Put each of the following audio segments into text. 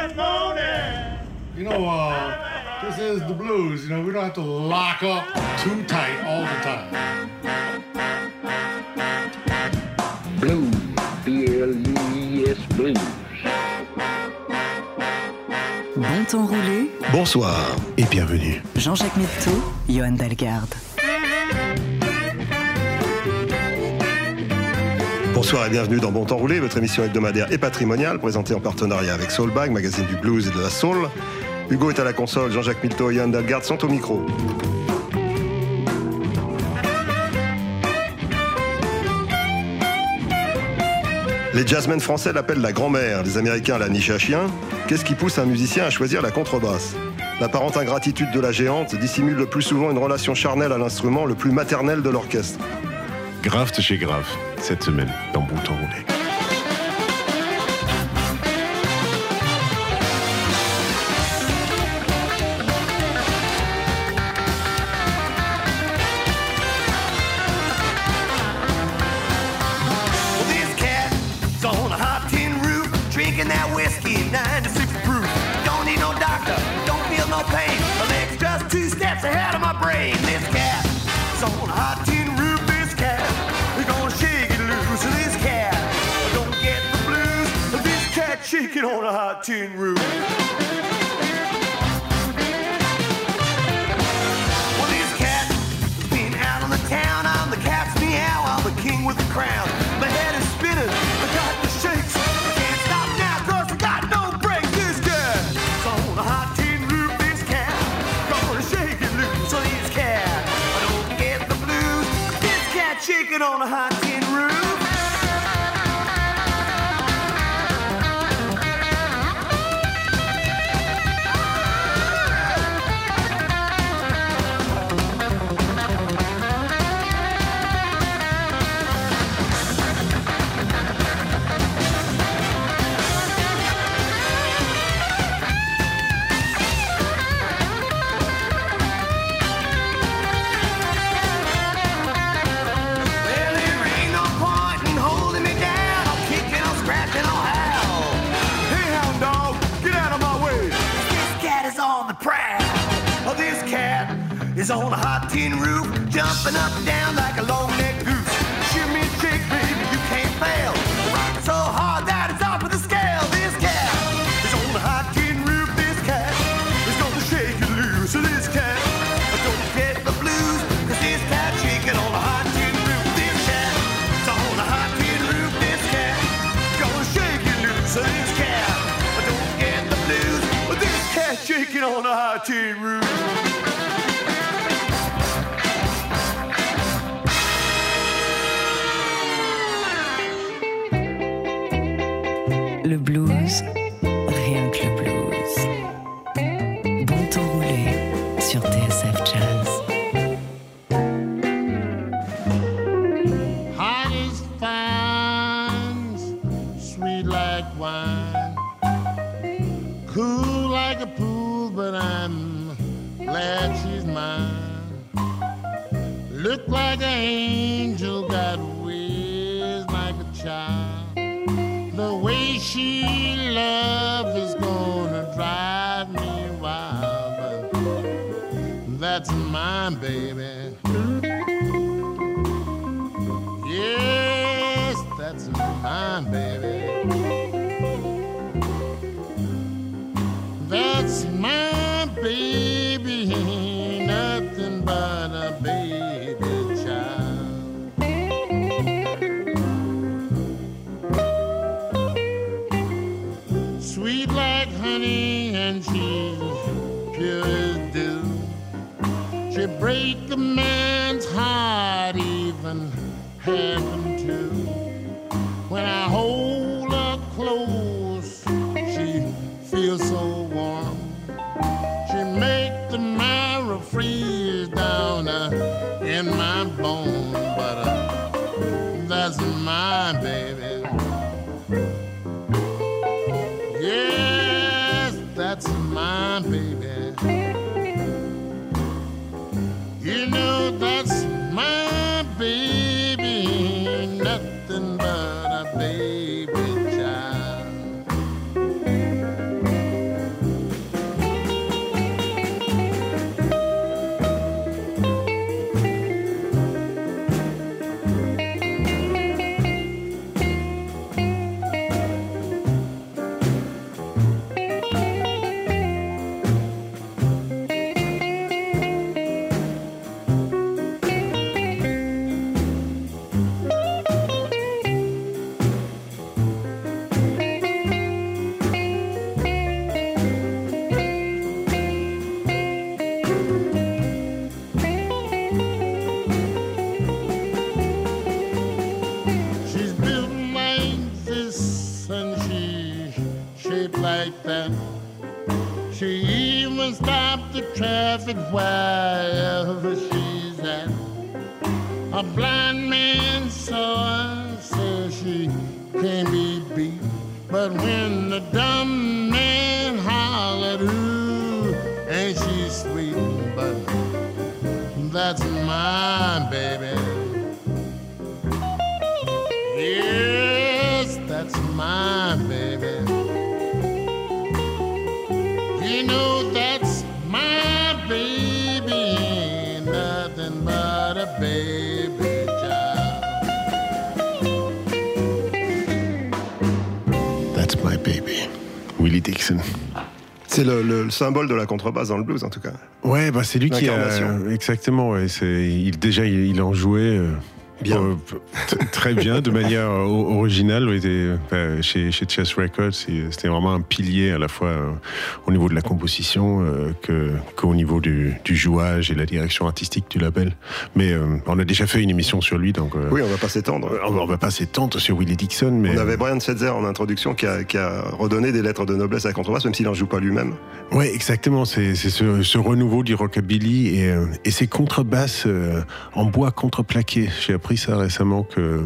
Sunday morning. You know, uh, this is the blues. You know, we don't have to lock up too tight all the time. Blues, B-L-E-S, blues. Bon temps roulé. Bonsoir et bienvenue. Jean-Jacques Metteau, Johan Dalgarde. Bonsoir et bienvenue dans Bon Temps Roulé, votre émission hebdomadaire et patrimoniale présentée en partenariat avec Soulbag, magazine du blues et de la soul. Hugo est à la console, Jean-Jacques Milto et Yann Dalgard sont au micro. Les jazzmen français l'appellent la grand-mère, les américains la niche à chien. Qu'est-ce qui pousse un musicien à choisir la contrebasse? L'apparente ingratitude de la géante dissimule le plus souvent une relation charnelle à l'instrument le plus maternel de l'orchestre. Graft chez Graft cette semaine dans Bouton Roulé. chicken on a hot tin roof. mine, baby. Yes, that's mine, baby. The traffic wherever she's at. A blind man saw her, says she can't be beat. But when the dumb man hollered, ooh, ain't she sweet? But that's my baby. Willie Dixon. C'est le, le- le symbole de la contrebasse dans le blues, en tout cas. Ouais, bah c'est lui qui a exactement. Ouais, c'est il déjà il, il en jouait euh, Bien. euh, très bien, de manière euh, originale. Euh, chez chez Chess Records, c'était vraiment un pilier à la fois euh, au niveau de la composition euh, que qu'au niveau du, du jouage et la direction artistique du label. Mais on a déjà fait une émission sur lui, donc Oui, on va pas s'étendre. on, on va pas s'étendre sur Willie Dixon, mais On avait Brian Setzer en introduction qui a, qui a redonné des lettres de noblesse à la contrebasse, même s'il n'en joue pas lui-même. Ouais, exactement. C'est ce, ce renouveau du rockabilly et, et ces contrebasses en bois contreplaqué. J'ai appris ça récemment que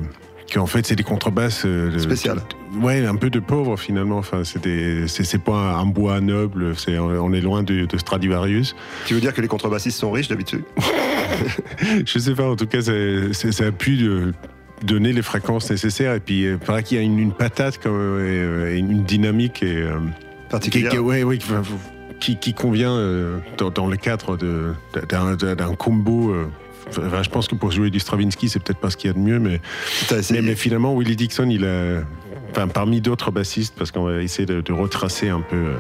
qu'en fait c'est des contrebasses euh, Spéciales. ouais, un peu de pauvres finalement. Enfin, c'est pas un, bois noble. C'est on est loin de, de Stradivarius. Tu veux dire que les contrebassistes sont riches d'habitude? Je sais pas. En tout cas, ça a pu de- donner les fréquences nécessaires. Et puis, euh, il paraît qu'il y a une, une patate comme, euh, et, une dynamique et euh, qui, particulières qui- ouais, ouais, qui, qui- qui convient euh, dans, dans le cadre d'un combo. euh, enfin, je pense que pour jouer du Stravinsky, c'est peut-être pas ce qu'il y a de mieux, mais, mais, mais finalement, Willie Dixon, il a. Enfin, parmi d'autres bassistes, parce qu'on va essayer de, de retracer un peu, euh,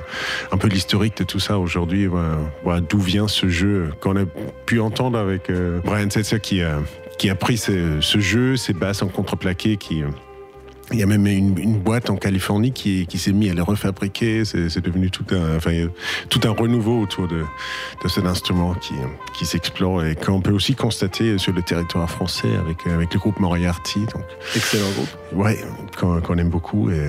un peu l'historique de tout ça aujourd'hui, voilà, voilà, d'où vient ce jeu qu'on a pu entendre avec Brian Setzer qui a, qui a pris ce, ce jeu, ces basses en contreplaqué, qui, il y a même une, une boîte en Californie qui, qui s'est mise à les refabriquer. C'est devenu tout un, enfin, tout un renouveau autour de, de cet instrument qui, qui s'explore et qu'on peut aussi constater sur le territoire français avec, avec le groupe Moriarty. Donc, Excellent groupe. ouais, qu'on aime beaucoup et,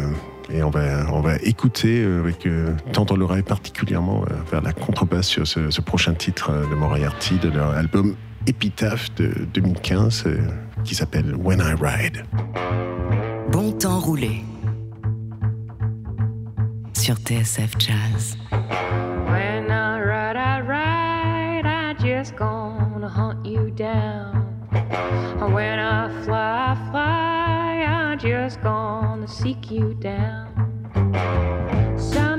et on va, on va écouter avec euh, tendre l'oreille particulièrement euh, vers la contrebasse sur ce, ce prochain titre euh, de Moriarty de leur album Épitaphe de 2015 euh, qui s'appelle When I Ride. Bon temps roulé. Sur TSF Jazz. When I ride, I ride, I just gonna hunt you down. When I fly, I fly, I just gonna seek you down. Sometime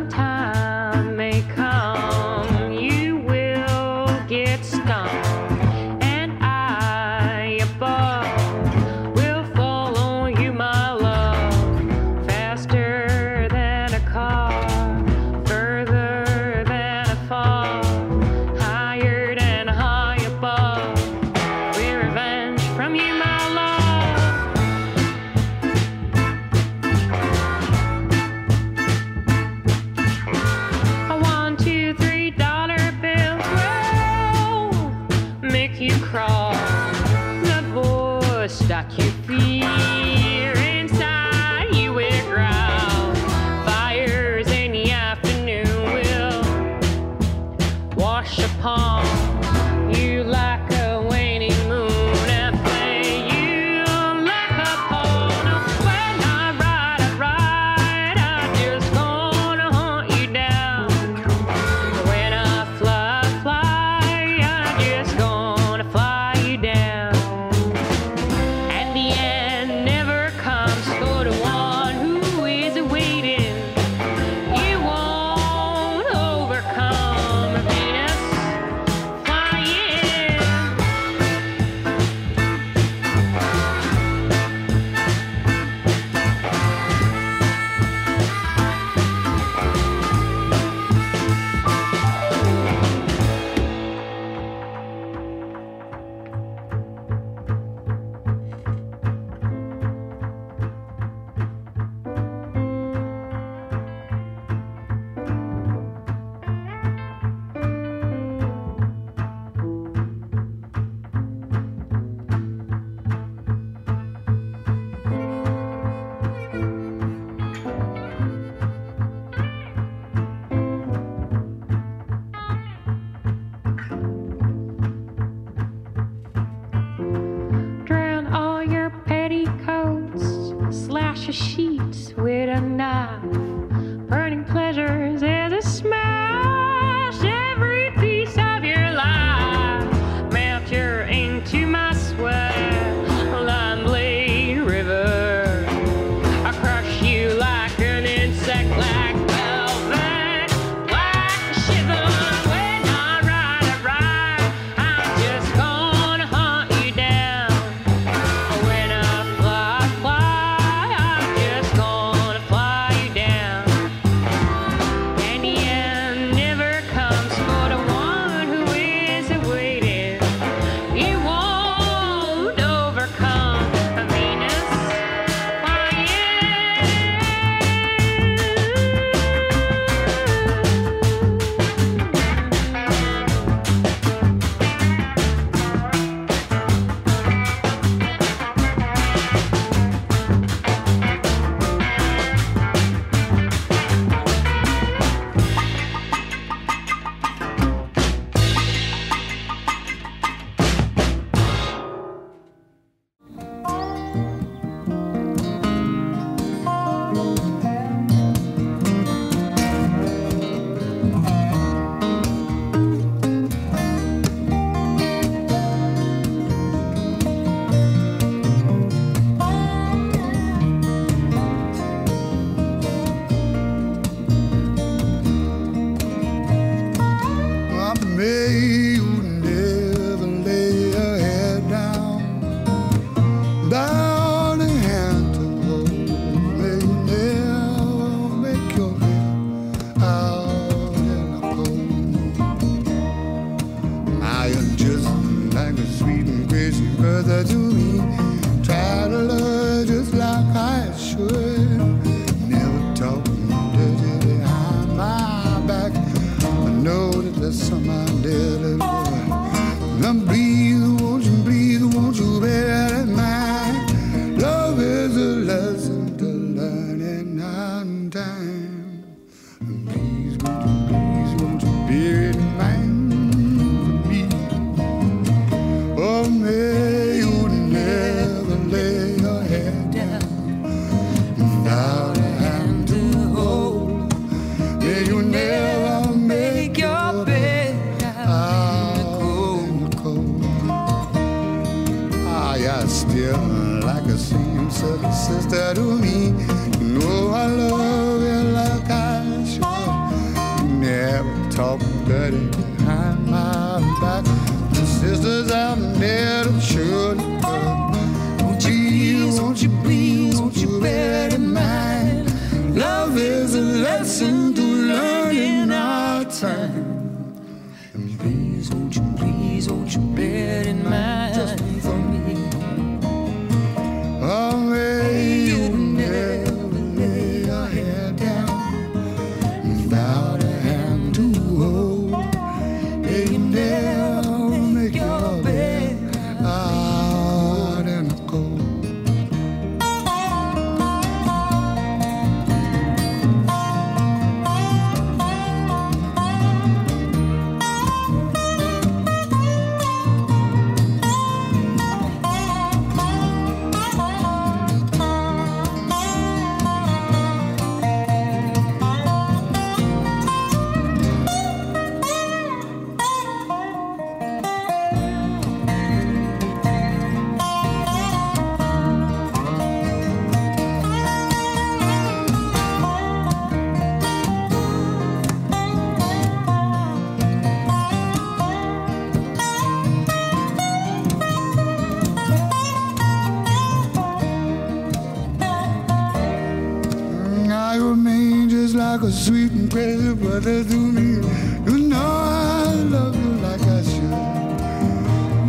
like a sweet and crazy brother to me. You know I love you like I should.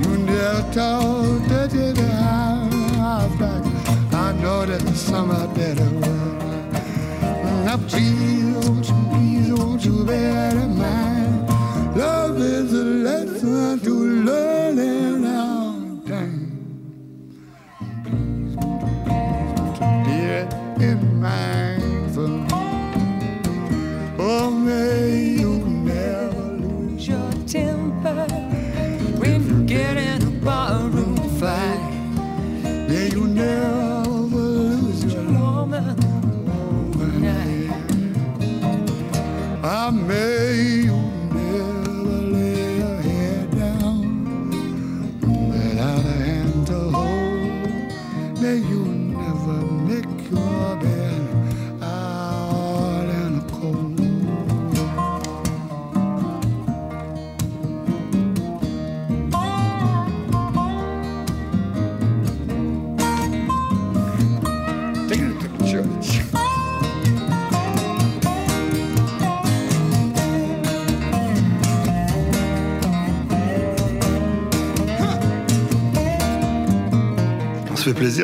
You never told that you have back. I know that some out there will. Now please, won't you, please, won't you bear in mind? Love is a lesson to learn in our time. Please, won't you, please, won't you bear in mind? Oh,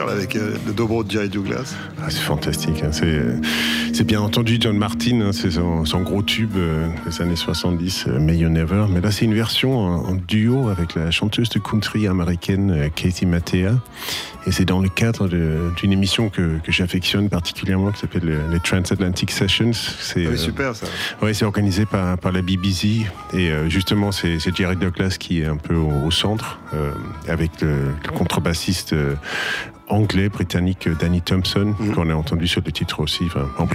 avec euh, le dobro de Douglas. Ah, c'est fantastique. hein. C'est bien entendu John Martin, hein, c'est son, son gros tube euh, des années 70, euh, May You Never. Mais là, c'est une version en, en duo avec la chanteuse de country américaine euh, Katie Mattea. Et c'est dans le cadre d'une émission que, que j'affectionne particulièrement qui s'appelle le- les Transatlantic Sessions. C'est, Ah oui, euh, super ça. Ouais, c'est organisé par, par la BBC et euh, justement c'est Jerry Douglas qui est un peu au, au centre euh, avec le, le contrebassiste euh, anglais britannique euh, Danny Thompson Mhm. qu'on a entendu sur le titre aussi. Enfin, en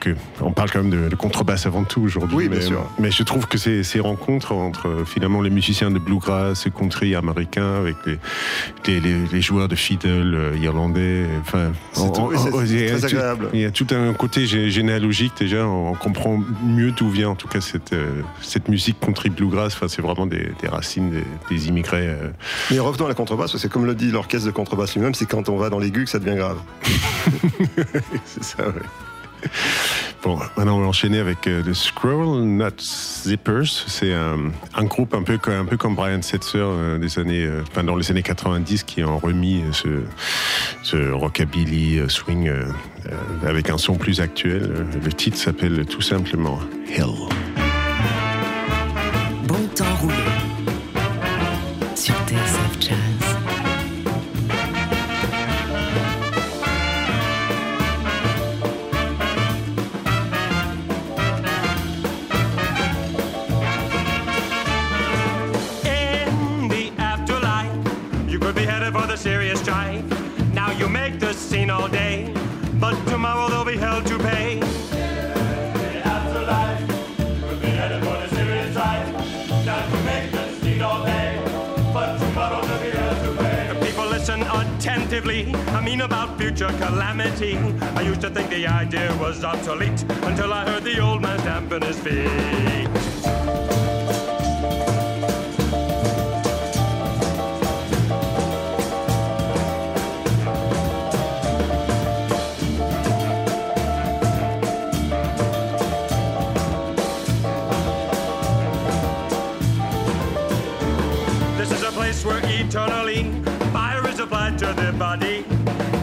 que on parle quand même de, de contrebasse avant tout aujourd'hui. Oui, bien mais, sûr. mais je trouve que ces, ces rencontres entre finalement les musiciens de bluegrass, country américain avec les, les, les- les joueurs de fiddle euh, irlandais, enfin, C'est on- c'est- c'est y a très tout- agréable. il y a tout un côté gé- généalogique déjà, on comprend mieux d'où vient en tout cas cette, euh, cette musique country bluegrass. Enfin, c'est vraiment des, des racines des, des immigrés. euh. Mais revenons à la contrebasse, que comme le dit l'orchestre de contrebasse lui-même, c'est quand on va dans l'aigu que ça devient grave. c'est ça, ouais. Bon, maintenant on va enchaîner avec euh, The Squirrel Nut Zippers. C'est un, un groupe un peu, un peu comme Brian Setzer euh, des années, euh, enfin, dans les années 90 qui ont remis euh, ce, ce rockabilly euh, swing euh, euh, avec un son plus actuel. Euh, Le titre s'appelle tout simplement Hell. Ça I mean about future calamity. I used to think the idea was obsolete until I heard the old man stamping his feet. body.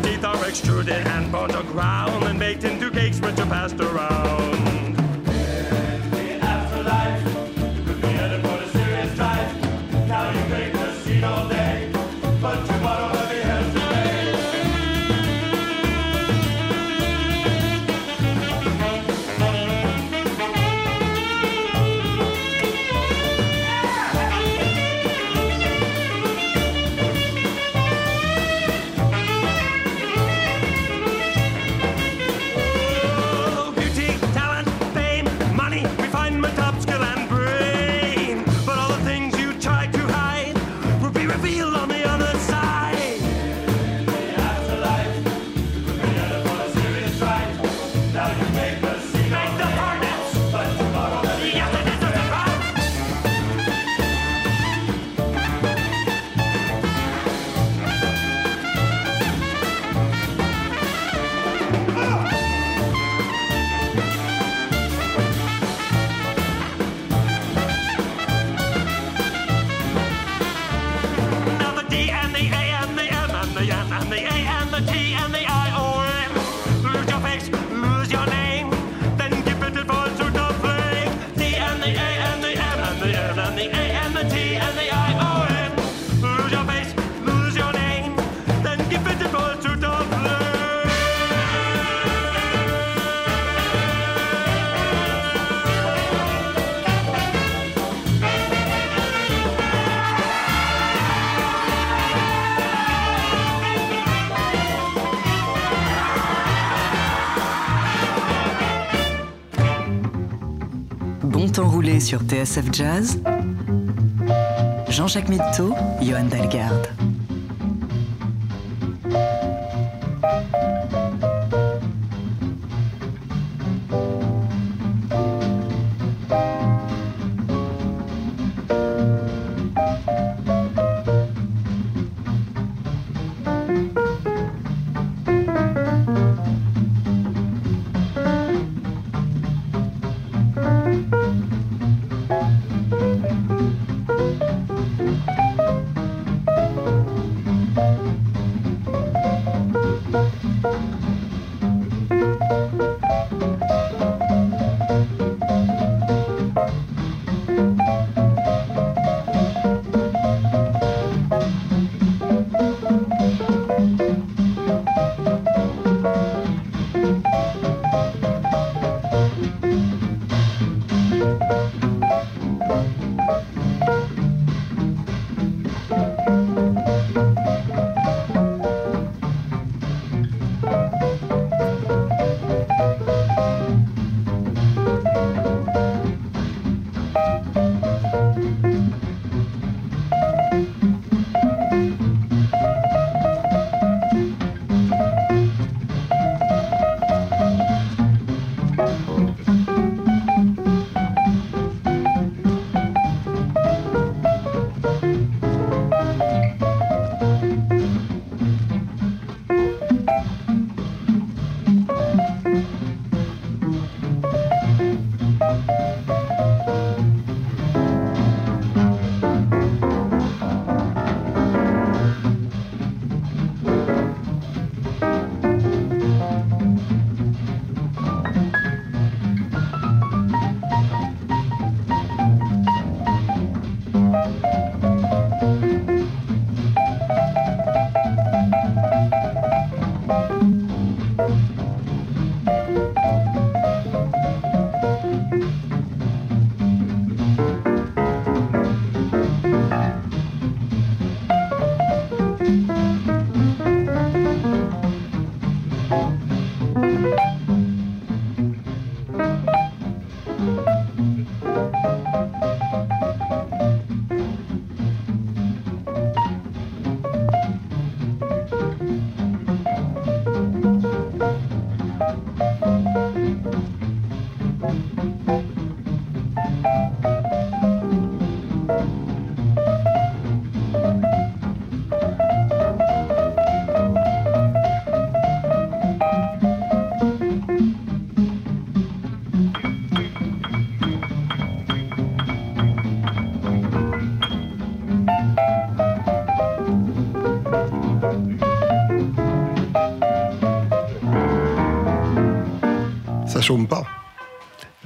Teeth are extruded and burnt on ground and baked into cakes which are passed around. Temps roulé sur TSF Jazz, Jean-Jacques Mitteau, Johan Dalgarde.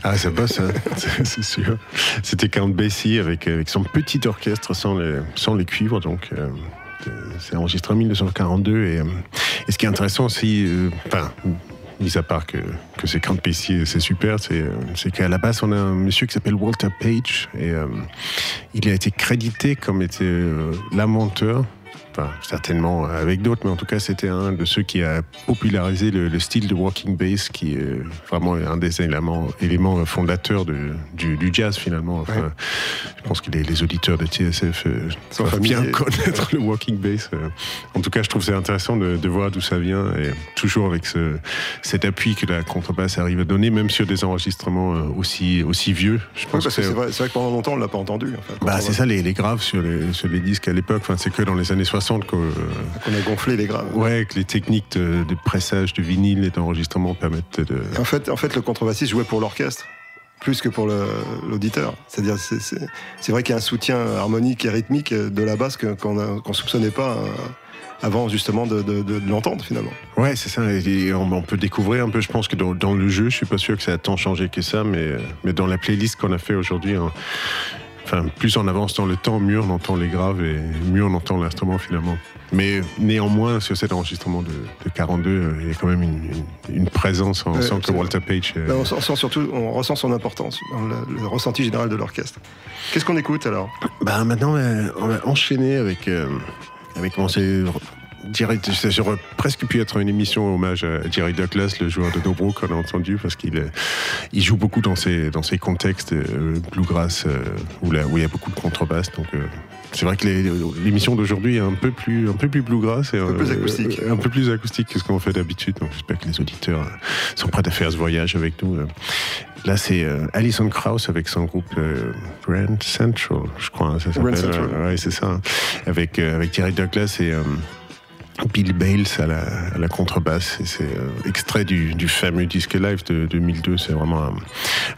Ah, ça hein. c'est sûr. C'était Count Basie avec, avec son petit orchestre sans les, sans les cuivres, donc euh, c'est enregistré en 1942. Et, euh, et ce qui est intéressant aussi, euh, enfin, mis à part que, que c'est Count Basie c'est super, c'est euh, qu'à la base, on a un monsieur qui s'appelle Walter Page et euh, il a été crédité comme était euh, Certainement avec d'autres, mais en tout cas, c'était un de ceux qui a popularisé le, le style de walking bass, qui est vraiment un des éléments, éléments fondateurs de, du, du jazz finalement. Enfin, Je pense que les, les auditeurs de TSF euh, doivent bien connaître le walking bass. euh. En tout cas, je trouve c'est intéressant de, de voir d'où ça vient et toujours avec ce, cet appui que la contrebasse arrive à donner, même sur des enregistrements euh, aussi, aussi vieux. Je Oui, pense parce que c'est vrai, que pendant longtemps, on l'a pas entendu. Bah, c'est a- ça, les, les graves sur les, sur les disques à l'époque. Enfin, c'est que dans les années 60 qu'on euh, qu'on a gonflé les graves. ouais, que les techniques de, de pressage de vinyle et d'enregistrement permettent de. En fait, en fait, le contrebassiste jouait pour l'orchestre plus que pour l'auditeur. C'est-à-dire, c'est- vrai qu'il y a un soutien harmonique et rythmique de la basse qu'on qu'on soupçonnait pas euh, avant justement de, de- de- de l'entendre finalement. Ouais, c'est ça. Et on, on peut découvrir un peu. Je pense que dans, dans le jeu, je suis pas sûr que ça a tant changé que ça, mais, mais dans la playlist qu'on a fait aujourd'hui, hein, enfin, plus on avance dans le temps, mieux on entend les graves et mieux on entend l'instrument finalement. Mais néanmoins, sur cet enregistrement de, de 42, euh, il y a quand même une, une- une présence. On Ouais, sent que. Walter Page. euh, Là, on sent, sent surtout, on ressent son importance dans le, le ressenti général de l'orchestre. Qu'est-ce qu'on écoute alors? Bah maintenant, on va enchaîner avec, euh, avec on s'est Jerry, ça aurait presque pu être une émission hommage à Jerry Douglas, le joueur de dobro qu'on a entendu, parce qu'il euh, il joue beaucoup dans ces, dans ces contextes euh, bluegrass euh, où, là, où il y a beaucoup de contrebasse. Donc euh, c'est vrai que l'émission d'aujourd'hui est un peu plus, un peu plus bluegrass et Un peu plus acoustique. un peu plus acoustique que ce qu'on fait d'habitude. Donc j'espère que les auditeurs sont prêts à faire ce voyage avec nous. Là, c'est Alison Krauss avec son groupe Grand Central, je crois. hein, Ça Grand s'appelle. Central. Ouais, c'est ça. Avec, euh, avec Jerry Douglas et Bill Bales à la, contrebasse. C'est euh, extrait du, fameux disque live de 2002. C'est vraiment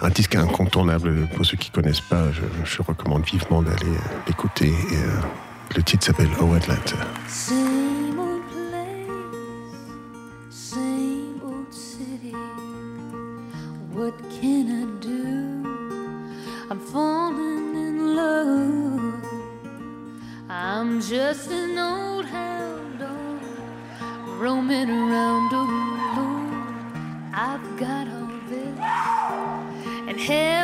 un, disque incontournable. Pour ceux qui connaissent pas, je, recommande vivement d'aller euh, l'écouter. Euh, le titre s'appelle Oh Atlanta. I'm just an old roaming around alone. I've got all this and heaven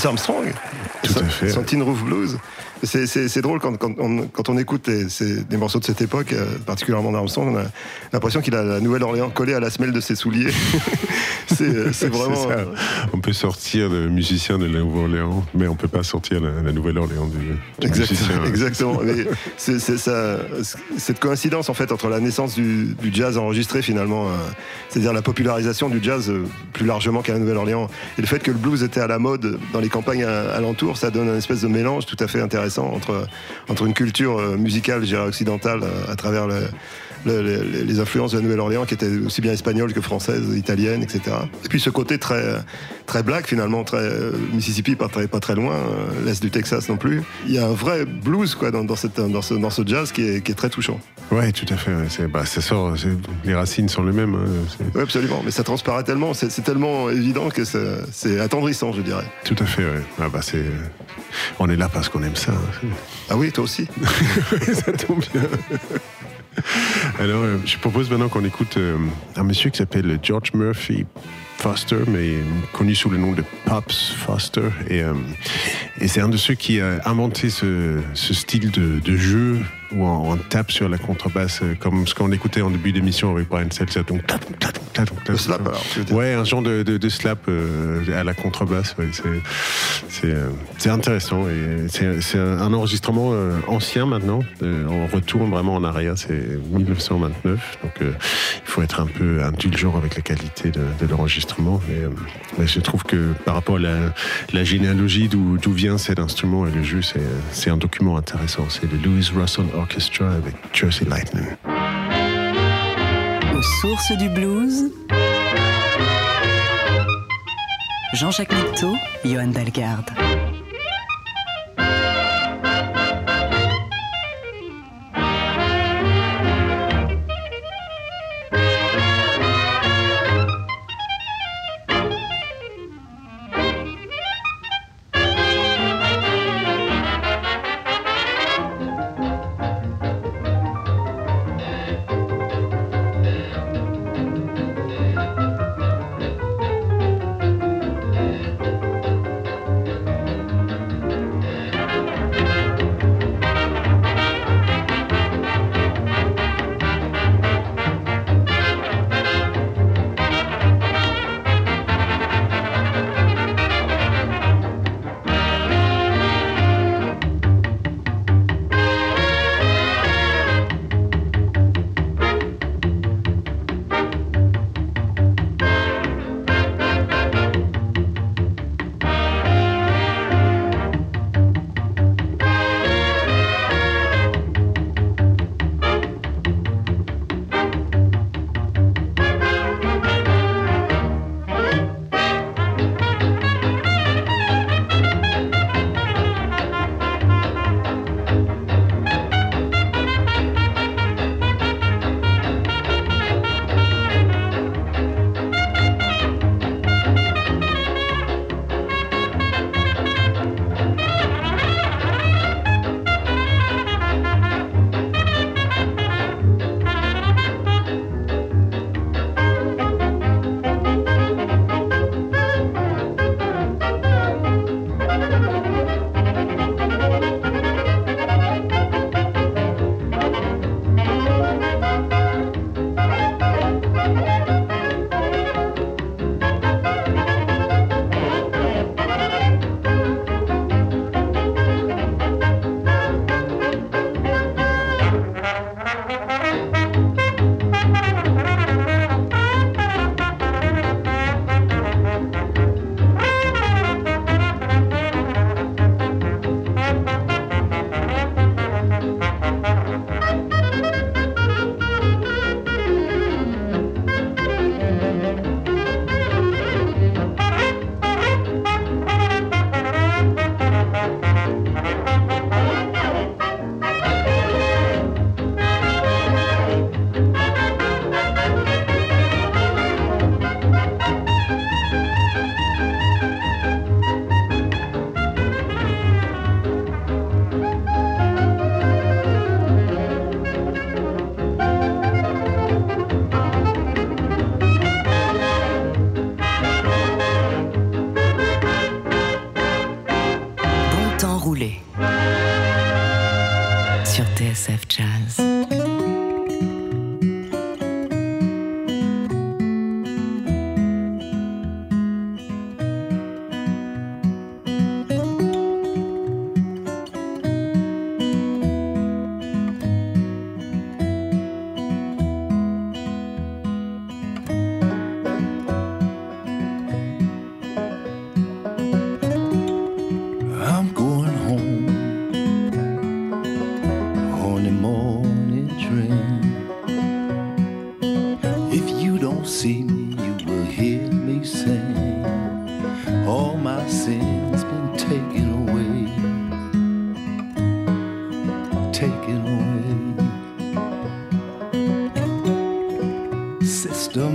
Louis Armstrong. Tout à fait. Son Tin Roof Blues. C'est- drôle quand, quand on, quand on écoute des morceaux de cette époque, euh, particulièrement d'Armstrong, on a l'impression qu'il a la Nouvelle-Orléans collée à la semelle de ses souliers. c'est euh, c'est vraiment. On peut sortir le musicien de la Nouvelle-Orléans, mais on peut pas sortir la, la Nouvelle-Orléans du, du exactement. Mais c'est ça, cette coïncidence en fait entre la naissance du, du jazz enregistré finalement, euh, c'est-à-dire la popularisation du jazz euh, plus largement qu'à la Nouvelle-Orléans, et le fait que le blues était à la mode dans les campagnes alentours, ça donne un espèce de mélange tout à fait intéressant entre entre une culture musicale, je dirais occidentale, à travers le- le- le- les influences de la Nouvelle-Orléans qui étaient aussi bien espagnoles que françaises, italiennes, etc. Et puis ce côté très très black finalement, très euh, Mississippi pas très pas très loin, euh, l'est du Texas non plus. Il y a un vrai blues quoi dans, dans cette dans ce dans ce jazz qui est, qui est très touchant. Ouais, tout à fait. C'est- Bah, ça sort, les racines sont les mêmes. hein. Oui, absolument. Mais ça transparaît tellement, c'est c'est tellement évident que c'est c'est attendrissant, je dirais. Tout à fait, ouais. Ah, bah, c'est... On est là parce qu'on aime ça. hein. Ah oui, toi aussi. ça tombe bien. Alors, euh, je propose maintenant qu'on écoute euh, un monsieur qui s'appelle George Murphy Foster, mais connu sous le nom de Pops Foster. Et, euh, et c'est un de ceux qui a inventé ce, ce style de jeu où on, on tape sur la contrebasse, euh, comme ce qu'on écoutait en début d'émission avec Brian Seltzer. Donc, tac, tac, tac, Le slap, alors. Ouais, un genre de, de- de slap euh, à la contrebasse. ouais, c'est, euh, intéressant. Et c'est, un enregistrement euh, ancien maintenant. On retourne vraiment en arrière. C'est 1929. Donc il faut être un peu indulgent avec la qualité de, de l'enregistrement. Mais je trouve que par rapport à la, la généalogie d'où, vient cet instrument et le jeu, c'est, un document intéressant. C'est le Louis Russell Orchestra avec Jersey Lightning. Aux sources du blues, Jean-Jacques Mitteau, Johan Dalgarde. Taken away, taken away. Sister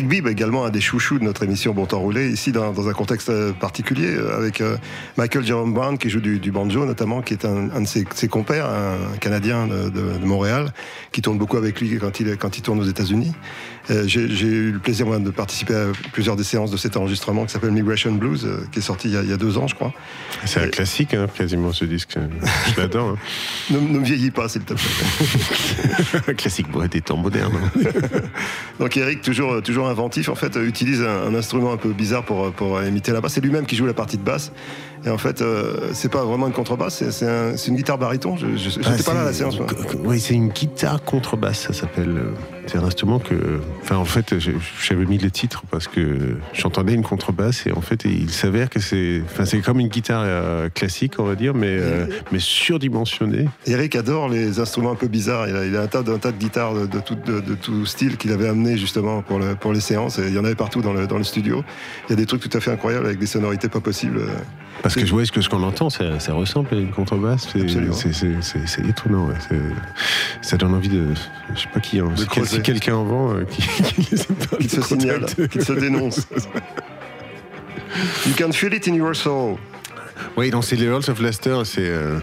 Eric Bibb, également un des chouchous de notre émission Bon Temps Roulé, ici dans, un contexte euh, particulier, euh, avec euh, Michael Jerome Brown qui joue du, banjo notamment, qui est un, de ses, compères, un Canadien de Montréal, qui tourne beaucoup avec lui quand il, quand il tourne aux États-Unis. Euh, J'ai eu le plaisir moi, de participer à plusieurs des séances de cet enregistrement qui s'appelle Migration Blues, euh, qui est sorti il y, a, il y a deux ans, je crois. C'est un classique, hein, quasiment, ce disque. Je l'adore. hein. Ne, ne me vieillis pas, s'il te plaît. Un classique boîte des temps modernes. Donc Eric, toujours, toujours inventif, en fait, utilise un, un instrument un peu bizarre pour, pour imiter la basse. C'est lui-même qui joue la partie de basse. Et en fait, euh, c'est pas vraiment une contrebasse, c'est- c'est un- c'est une guitare baryton. Je n'étais Ah, pas là à la séance. Oui, c'est une guitare contrebasse, ça s'appelle. euh, C'est un instrument que. Enfin, en fait, j'avais mis le titre parce que j'entendais une contrebasse et en fait, il s'avère que c'est. Enfin, c'est comme une guitare euh, classique, on va dire, mais, euh, mais surdimensionnée. Eric adore les instruments un peu bizarres. Il a, il a un, tas de, un tas de guitares de, de tout, de, de tout style qu'il avait amené justement pour, le- pour les séances. Et il y en avait partout dans le, dans le studio. Il y a des trucs tout à fait incroyables avec des sonorités pas possibles. Parce que je vois ce que ce qu'on entend, ça, ça ressemble à une contrebasse. C'est- étonnant. ouais. Ça donne envie de. Je sais pas qui. hein, quel- si quelqu'un en vend, euh, qui, qui Qui se le signale, qui se dénonce. You can feel it in your soul. Oui, donc c'est les Earls of Leicester. C'est euh,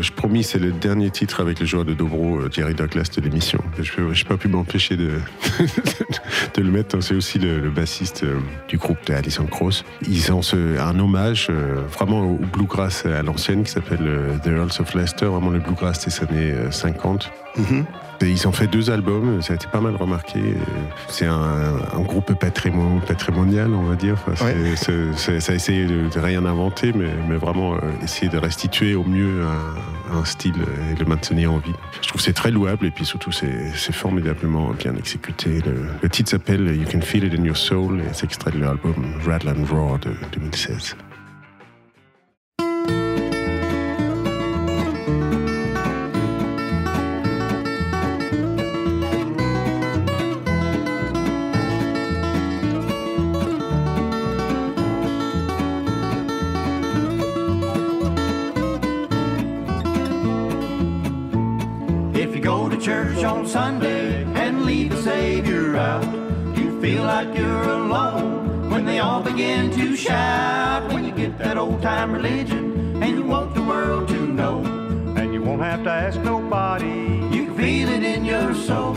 je promis, c'est le dernier titre avec le joueur de dobro, euh, Jerry Douglas, de l'émission. Je n'ai pas pu m'empêcher de, le mettre. C'est aussi le, bassiste euh, du groupe de Alison Krauss. Ils ont un hommage euh, vraiment au bluegrass à l'ancienne qui s'appelle The Earls of Leicester, vraiment le bluegrass des années euh, 50. Et ils ont fait deux albums, ça a été pas mal remarqué. C'est un, un groupe patrimo- patrimonial, on va dire. Enfin, ça a essayé de, de rien inventer, mais, mais vraiment euh, essayer de restituer au mieux un, un style et le maintenir en vie. Je trouve que c'est très louable et puis surtout c'est c'est formidablement bien exécuté. Le, le titre s'appelle You Can Feel It in Your Soul et c'est extrait de l'album Rattle and Roar de 2016. Like you're alone when they all begin to shout. When you get that old time religion and you want the world to know, and you won't have to ask nobody, you can feel it in your soul.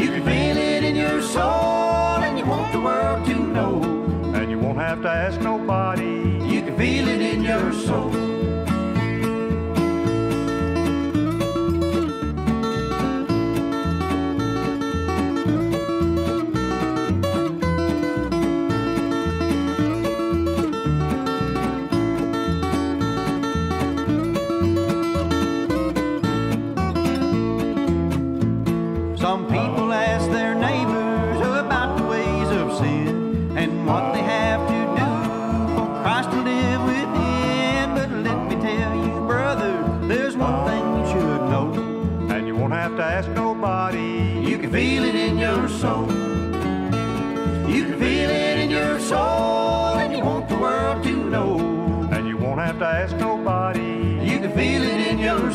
You can feel it in your soul, and you want the world to know, and you won't have to ask nobody, you can feel it in your soul.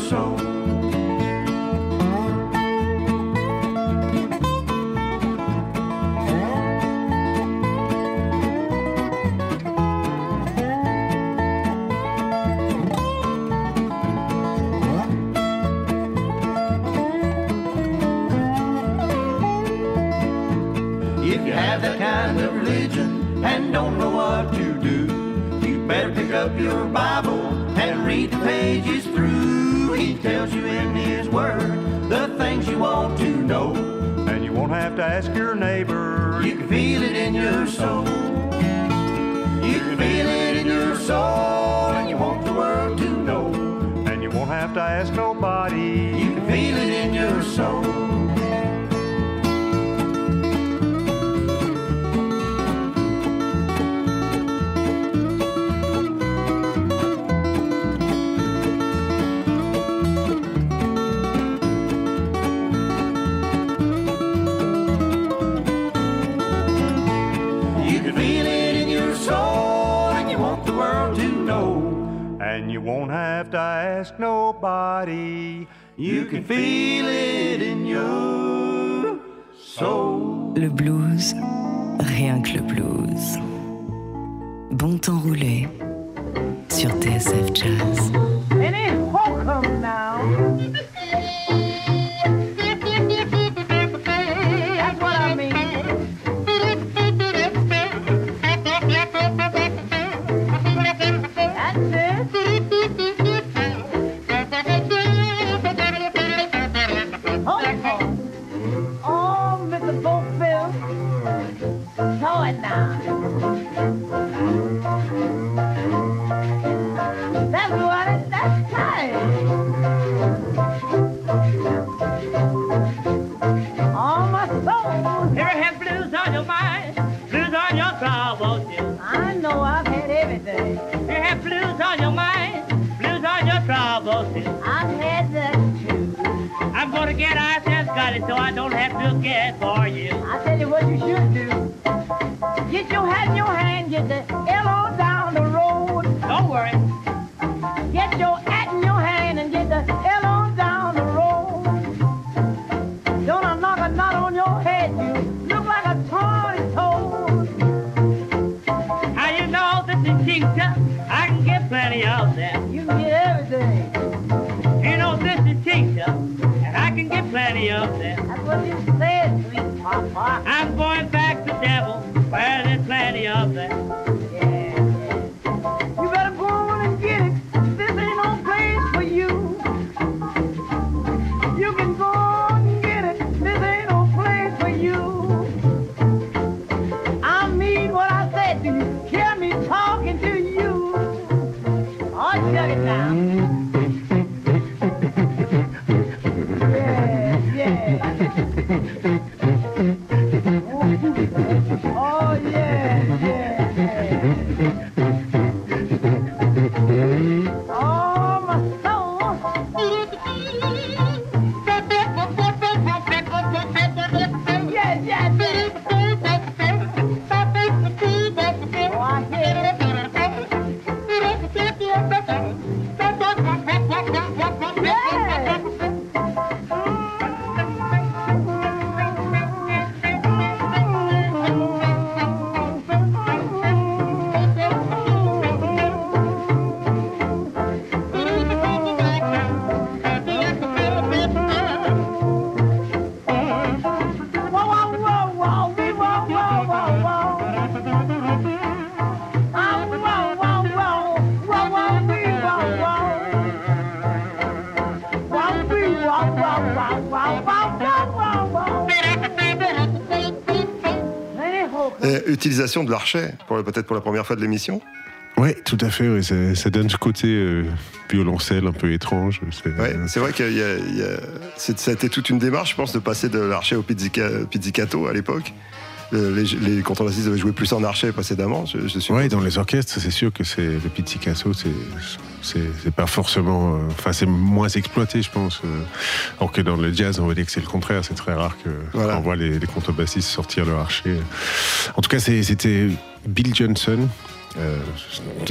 If you have that kind of religion and don't know what to do, you better pick up your Bible and read the pages tells you in His Word the things you want to know. And you won't have to ask your neighbor. You can feel it in your soul. You can feel it in your soul, and you want the world to know. And you won't have to ask nobody. You can feel it in your soul. You won't have to ask nobody. You can feel it in your soul. Le blues, rien que le blues. Bon temps roulé sur TSF Jazz. And Scotty so I don't have to get for you. I tell you what you should do. Get your hat in your hand, get the L on De l'archet, pour- peut-être pour la première fois de l'émission. Ouais, tout à fait. ouais, ça, ça donne ce côté euh, violoncelle un peu étrange. C'est Ouais, vrai c'est- ça a été toute une démarche, je pense, de passer de l'archet au pizzica- pizzicato à l'époque. Euh, Les, les contrebassistes avaient joué plus en archet précédemment, je, je suis. Ouais, dans les orchestres, c'est sûr que c'est le pizzicato, c'est c'est pas forcément, euh, enfin c'est moins exploité, je pense. euh, alors que dans le jazz, on va dire que c'est le contraire. C'est très rare que Voilà. qu'on voit les, les contrebassistes sortir leur archer. En tout cas, c'était Bill Johnson. euh,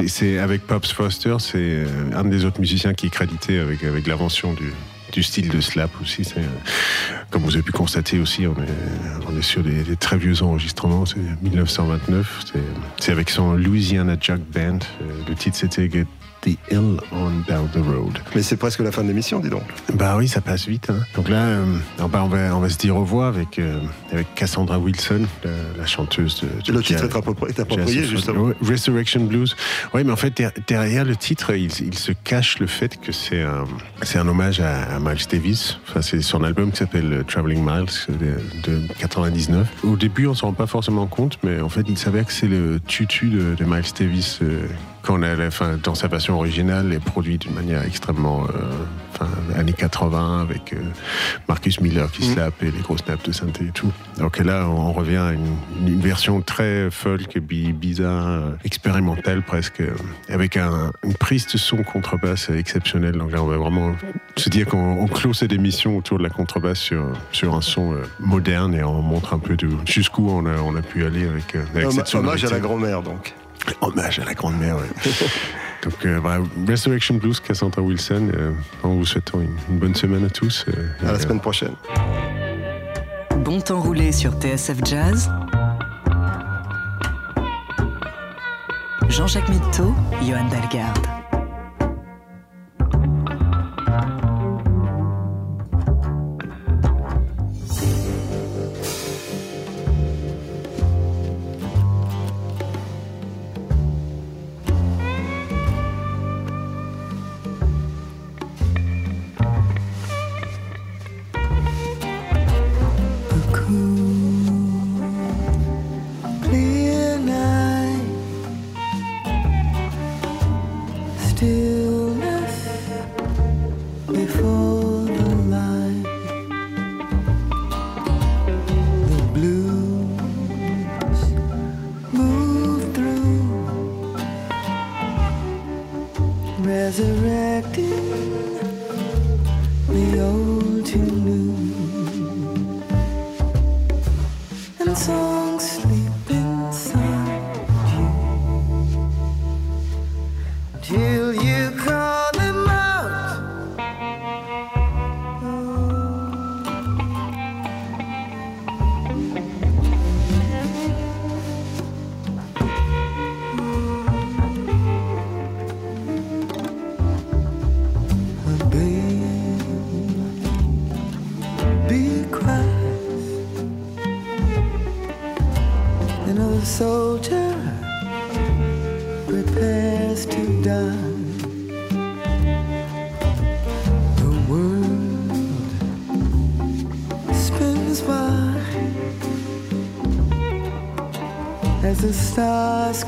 c'est avec Pops Foster, c'est euh, un des autres musiciens qui est crédité avec avec l'invention du du style de slap aussi. Euh, comme vous avez pu constater aussi, on est, on est sur des, des très vieux enregistrements. C'est 1929. C'est, avec son Louisiana Jug Band. Euh, Le titre c'était Get the Hill on Down the Road. Mais c'est presque la fin de l'émission, dis donc. Bah oui, ça passe vite. hein. Donc là, euh, on, va, on, va, on va se dire au revoir avec, euh, avec Cassandra Wilson, la, la chanteuse de, de Le titre est appropri- est approprié, jazz- justement. Resurrection Blues. Oui, mais en fait, der- derrière le titre, il, il se cache le fait que c'est un, c'est un hommage à, à Miles Davis. Enfin, c'est son album qui s'appelle euh, Traveling Miles de, de 99. Au début, on s'en rend pas forcément compte, mais en fait, il s'avère que c'est le tutu de, de Miles Davis euh, qu'on a, enfin, dans sa version originale, est produit d'une manière extrêmement, euh, enfin, années 80 avec euh, Marcus Miller qui slappe et les grosses nappes de synthé et tout. Donc là, on revient à une, une version très folk, bi- bizarre, euh, expérimentale presque, avec un- une prise de son contrebasse exceptionnelle. Donc là, on va vraiment se dire qu'on on clôt cette émission autour de la contrebasse sur, sur un son euh, moderne et on montre un peu de jusqu'où on a, on a pu aller avec, avec Hommage- cette hommage à la sonorité. grand-mère, donc. Hommage à la grand-mère, oui. Donc, euh, voilà, Resurrection Blues, Cassandra Wilson, euh, en vous souhaitant une, une bonne semaine à tous. euh, À la et, semaine prochaine. Bon temps roulé sur TSF Jazz. Jean-Jacques Mitteau, Johan Dalgarde. The stars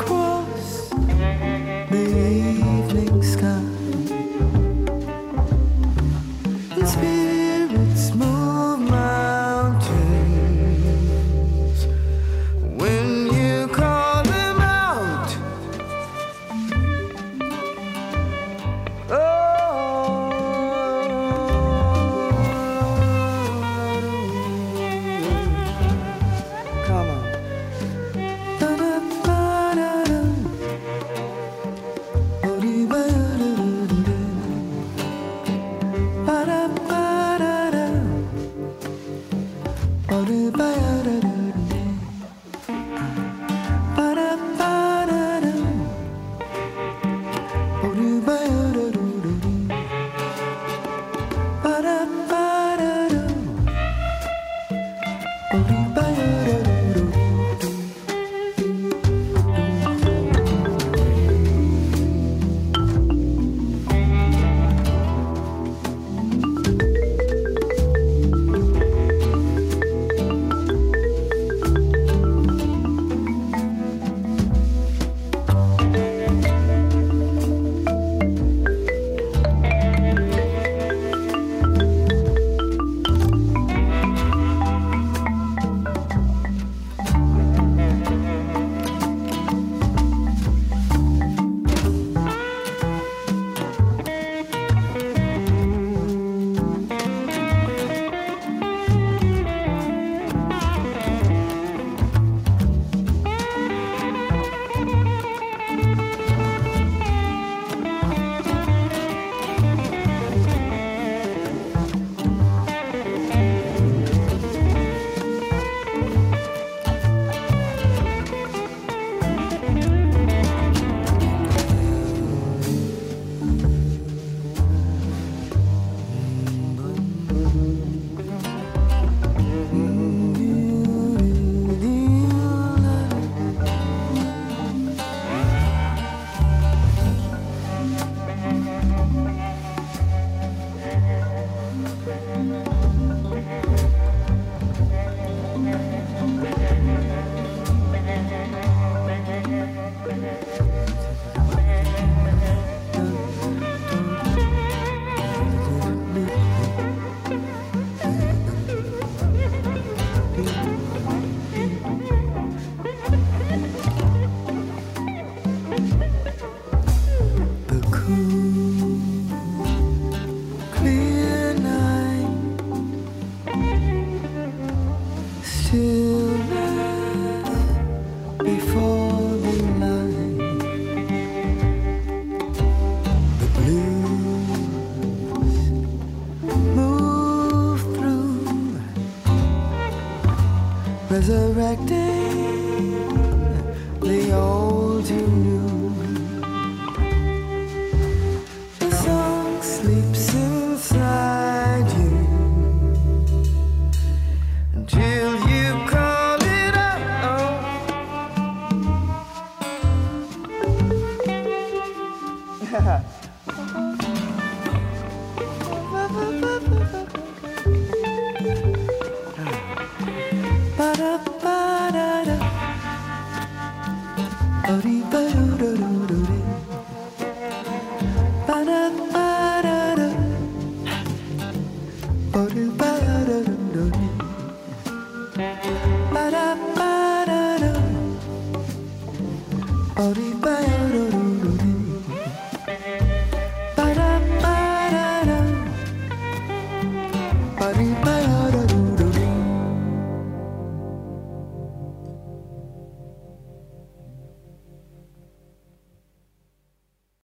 resurrected.